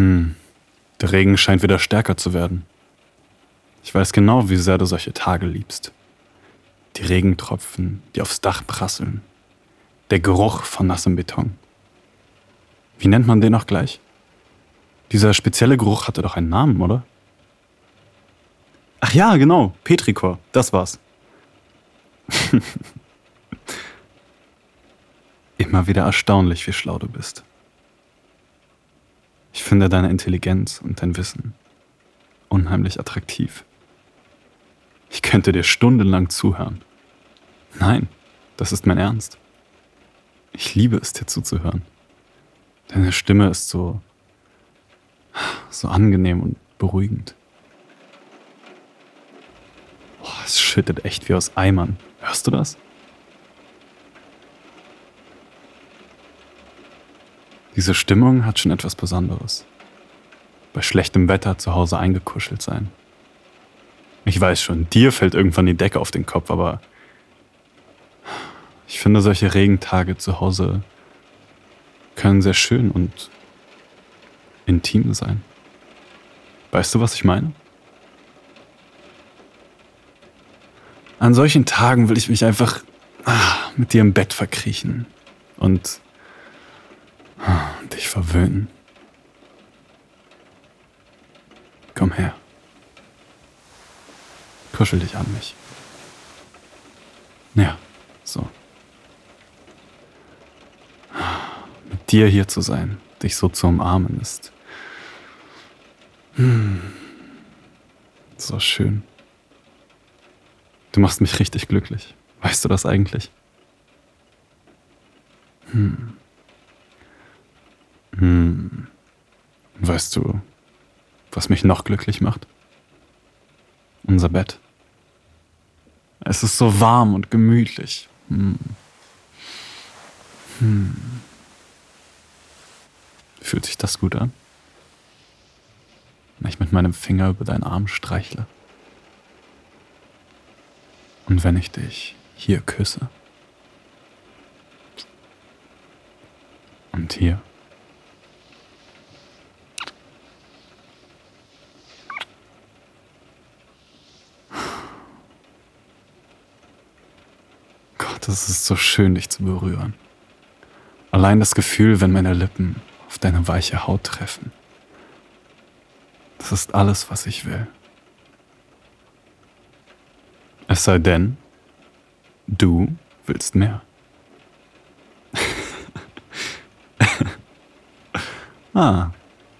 Hm, der Regen scheint wieder stärker zu werden. Ich weiß genau, wie sehr du solche Tage liebst. Die Regentropfen, die aufs Dach prasseln. Der Geruch von nassem Beton. Wie nennt man den auch gleich? Dieser spezielle Geruch hatte doch einen Namen, oder? Ach ja, genau, Petrikor, das war's. Immer wieder erstaunlich, wie schlau du bist. Finde deine Intelligenz und dein Wissen unheimlich attraktiv. Ich könnte dir stundenlang zuhören. Nein, das ist mein Ernst. Ich liebe es, dir zuzuhören. Deine Stimme ist so, so angenehm und beruhigend. Boah, es schüttet echt wie aus Eimern. Hörst du das? Diese Stimmung hat schon etwas Besonderes. Bei schlechtem Wetter zu Hause eingekuschelt sein. Ich weiß schon, dir fällt irgendwann die Decke auf den Kopf, aber ich finde solche Regentage zu Hause können sehr schön und intim sein. Weißt du, was ich meine? An solchen Tagen will ich mich einfach ah, mit dir im Bett verkriechen und dich verwöhnen. Komm her. Kuschel dich an mich. Ja, so. Mit dir hier zu sein, dich so zu umarmen, ist hm, so schön. Du machst mich richtig glücklich. Weißt du das eigentlich? Hm. Hm. Weißt du, was mich noch glücklich macht? Unser Bett. Es ist so warm und gemütlich. Hm. Hm. Fühlt sich das gut an? Wenn ich mit meinem Finger über deinen Arm streichle. Und wenn ich dich hier küsse. Und hier. Gott, es ist so schön, dich zu berühren. Allein das Gefühl, wenn meine Lippen auf deine weiche Haut treffen. Das ist alles, was ich will. Es sei denn, du willst mehr. ah,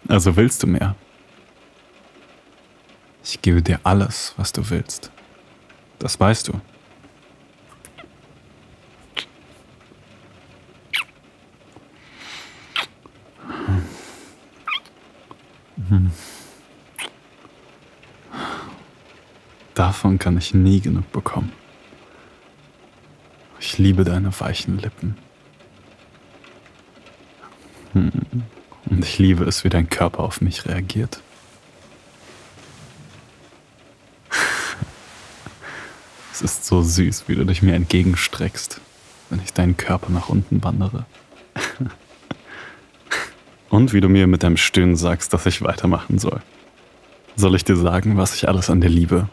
also willst du mehr. Ich gebe dir alles, was du willst. Das weißt du. Davon kann ich nie genug bekommen. Ich liebe deine weichen Lippen. Hm. Und ich liebe es, wie dein Körper auf mich reagiert. Es ist so süß, wie du dich mir entgegenstreckst, wenn ich deinen Körper nach unten wandere. Und wie du mir mit deinem Stöhnen sagst, dass ich weitermachen soll. Soll ich dir sagen, was ich alles an dir liebe?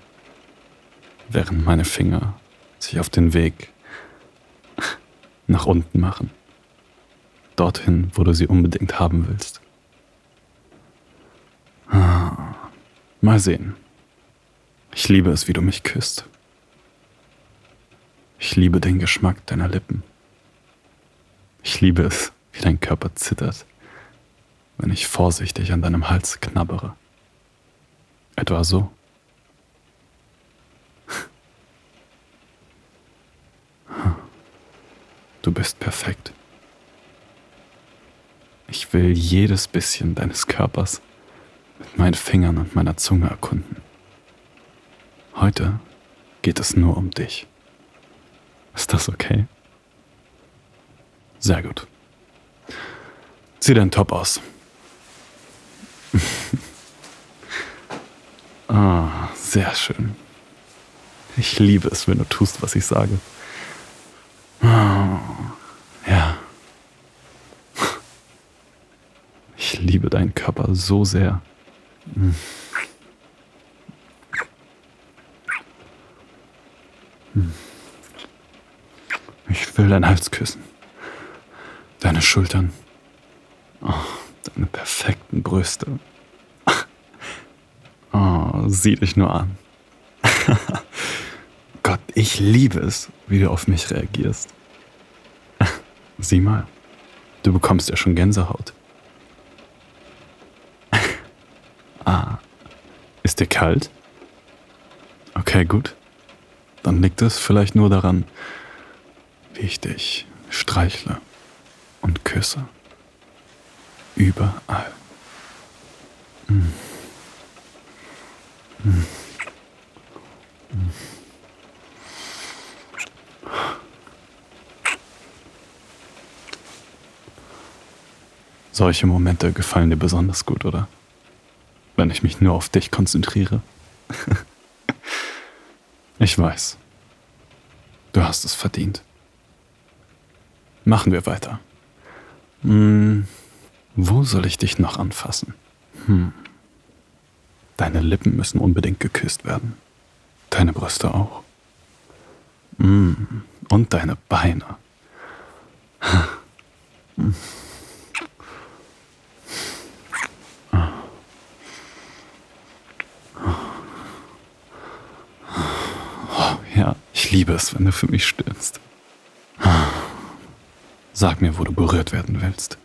Während meine Finger sich auf den Weg nach unten machen. Dorthin, wo du sie unbedingt haben willst. Ah, mal sehen. Ich liebe es, wie du mich küsst. Ich liebe den Geschmack deiner Lippen. Ich liebe es, wie dein Körper zittert, wenn ich vorsichtig an deinem Hals knabbere. Etwa so. Du bist perfekt. Ich will jedes bisschen deines Körpers mit meinen Fingern und meiner Zunge erkunden. Heute geht es nur um dich. Ist das okay? Sehr gut. Zieh deinen Top aus. ah, sehr schön. Ich liebe es, wenn du tust, was ich sage. Ich liebe deinen Körper so sehr. Hm. Ich will dein Hals küssen. Deine Schultern. Oh, deine perfekten Brüste. Oh, sieh dich nur an. Gott, ich liebe es, wie du auf mich reagierst. Sieh mal, du bekommst ja schon Gänsehaut. Ah, ist dir kalt? Okay, gut. Dann liegt es vielleicht nur daran, wie ich dich streichle und küsse. Überall. Mm. Mm. Solche Momente gefallen dir besonders gut, oder? Wenn ich mich nur auf dich konzentriere. ich weiß. Du hast es verdient. Machen wir weiter. Hm, wo soll ich dich noch anfassen? Hm. Deine Lippen müssen unbedingt geküsst werden. Deine Brüste auch. Hm. Und deine Beine. Hm. Ja, ich liebe es, wenn du für mich stöhnst. Sag mir, wo du berührt werden willst.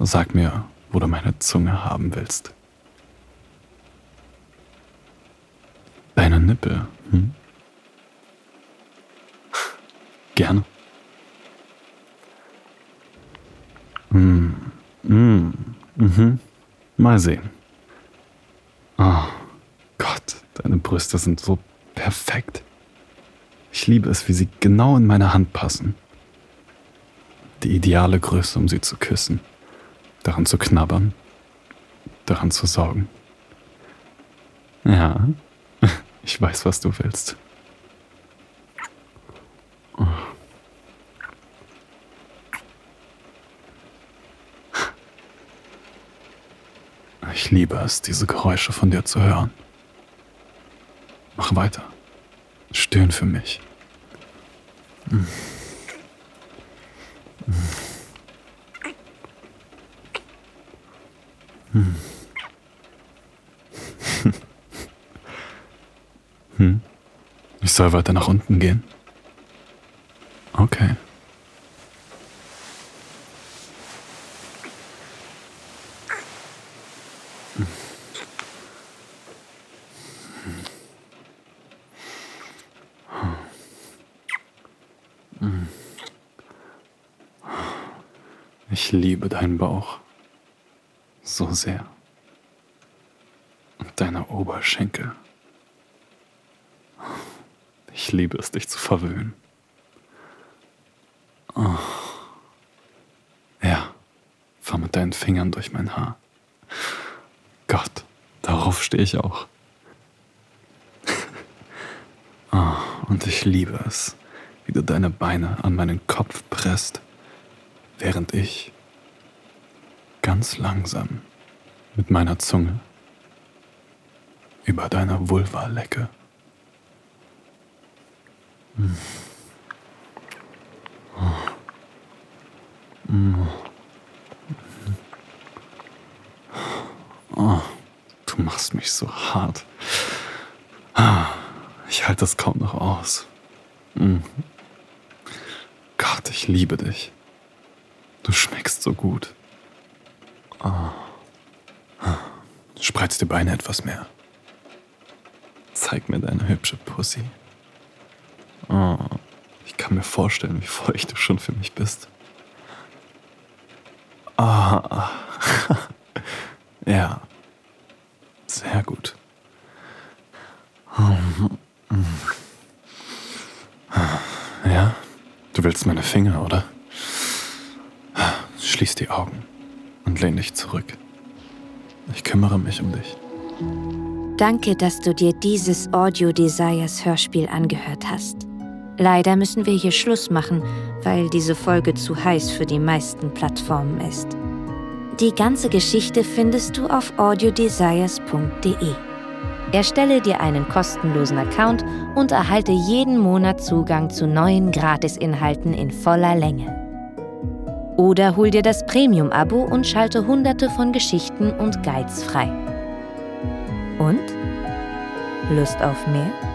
Sag mir, wo du meine Zunge haben willst. Deine Nippel, hm? Gerne. Mm, mm, mhm. Mal sehen. Oh Gott, deine Brüste sind so perfekt. Ich liebe es, wie sie genau in meine Hand passen die ideale Größe, um sie zu küssen, daran zu knabbern, daran zu saugen. Ja, ich weiß, was du willst. Ich liebe es, diese Geräusche von dir zu hören. Mach weiter. Stöhn für mich. Hm. Ich soll weiter nach unten gehen. Okay. Ich liebe deinen Bauch so sehr. Und deine Oberschenkel. Ich liebe es, dich zu verwöhnen. Oh. Ja, fahr mit deinen Fingern durch mein Haar. Gott, darauf stehe ich auch. Oh, und ich liebe es, wie du deine Beine an meinen Kopf presst, während ich ganz langsam mit meiner Zunge über deiner Vulva lecke. Oh. Du machst mich so hart. Ich halte das kaum noch aus. Gott, ich liebe dich. Du schmeckst so gut. Oh. Spreiz die Beine etwas mehr. Zeig mir deine hübsche Pussy. Oh, ich kann mir vorstellen, wie feucht du schon für mich bist. Ah, ja, sehr gut. Ja, du willst meine Finger, oder? Schließ die Augen und lehn dich zurück. Ich kümmere mich um dich. Danke, dass du dir dieses Audio Desires Hörspiel angehört hast. Leider müssen wir hier Schluss machen, weil diese Folge zu heiß für die meisten Plattformen ist. Die ganze Geschichte findest du auf audiodesires.de. Erstelle dir einen kostenlosen Account und erhalte jeden Monat Zugang zu neuen Gratisinhalten in voller Länge. Oder hol dir das Premium-Abo und schalte hunderte von Geschichten und Guides frei. Und? Lust auf mehr?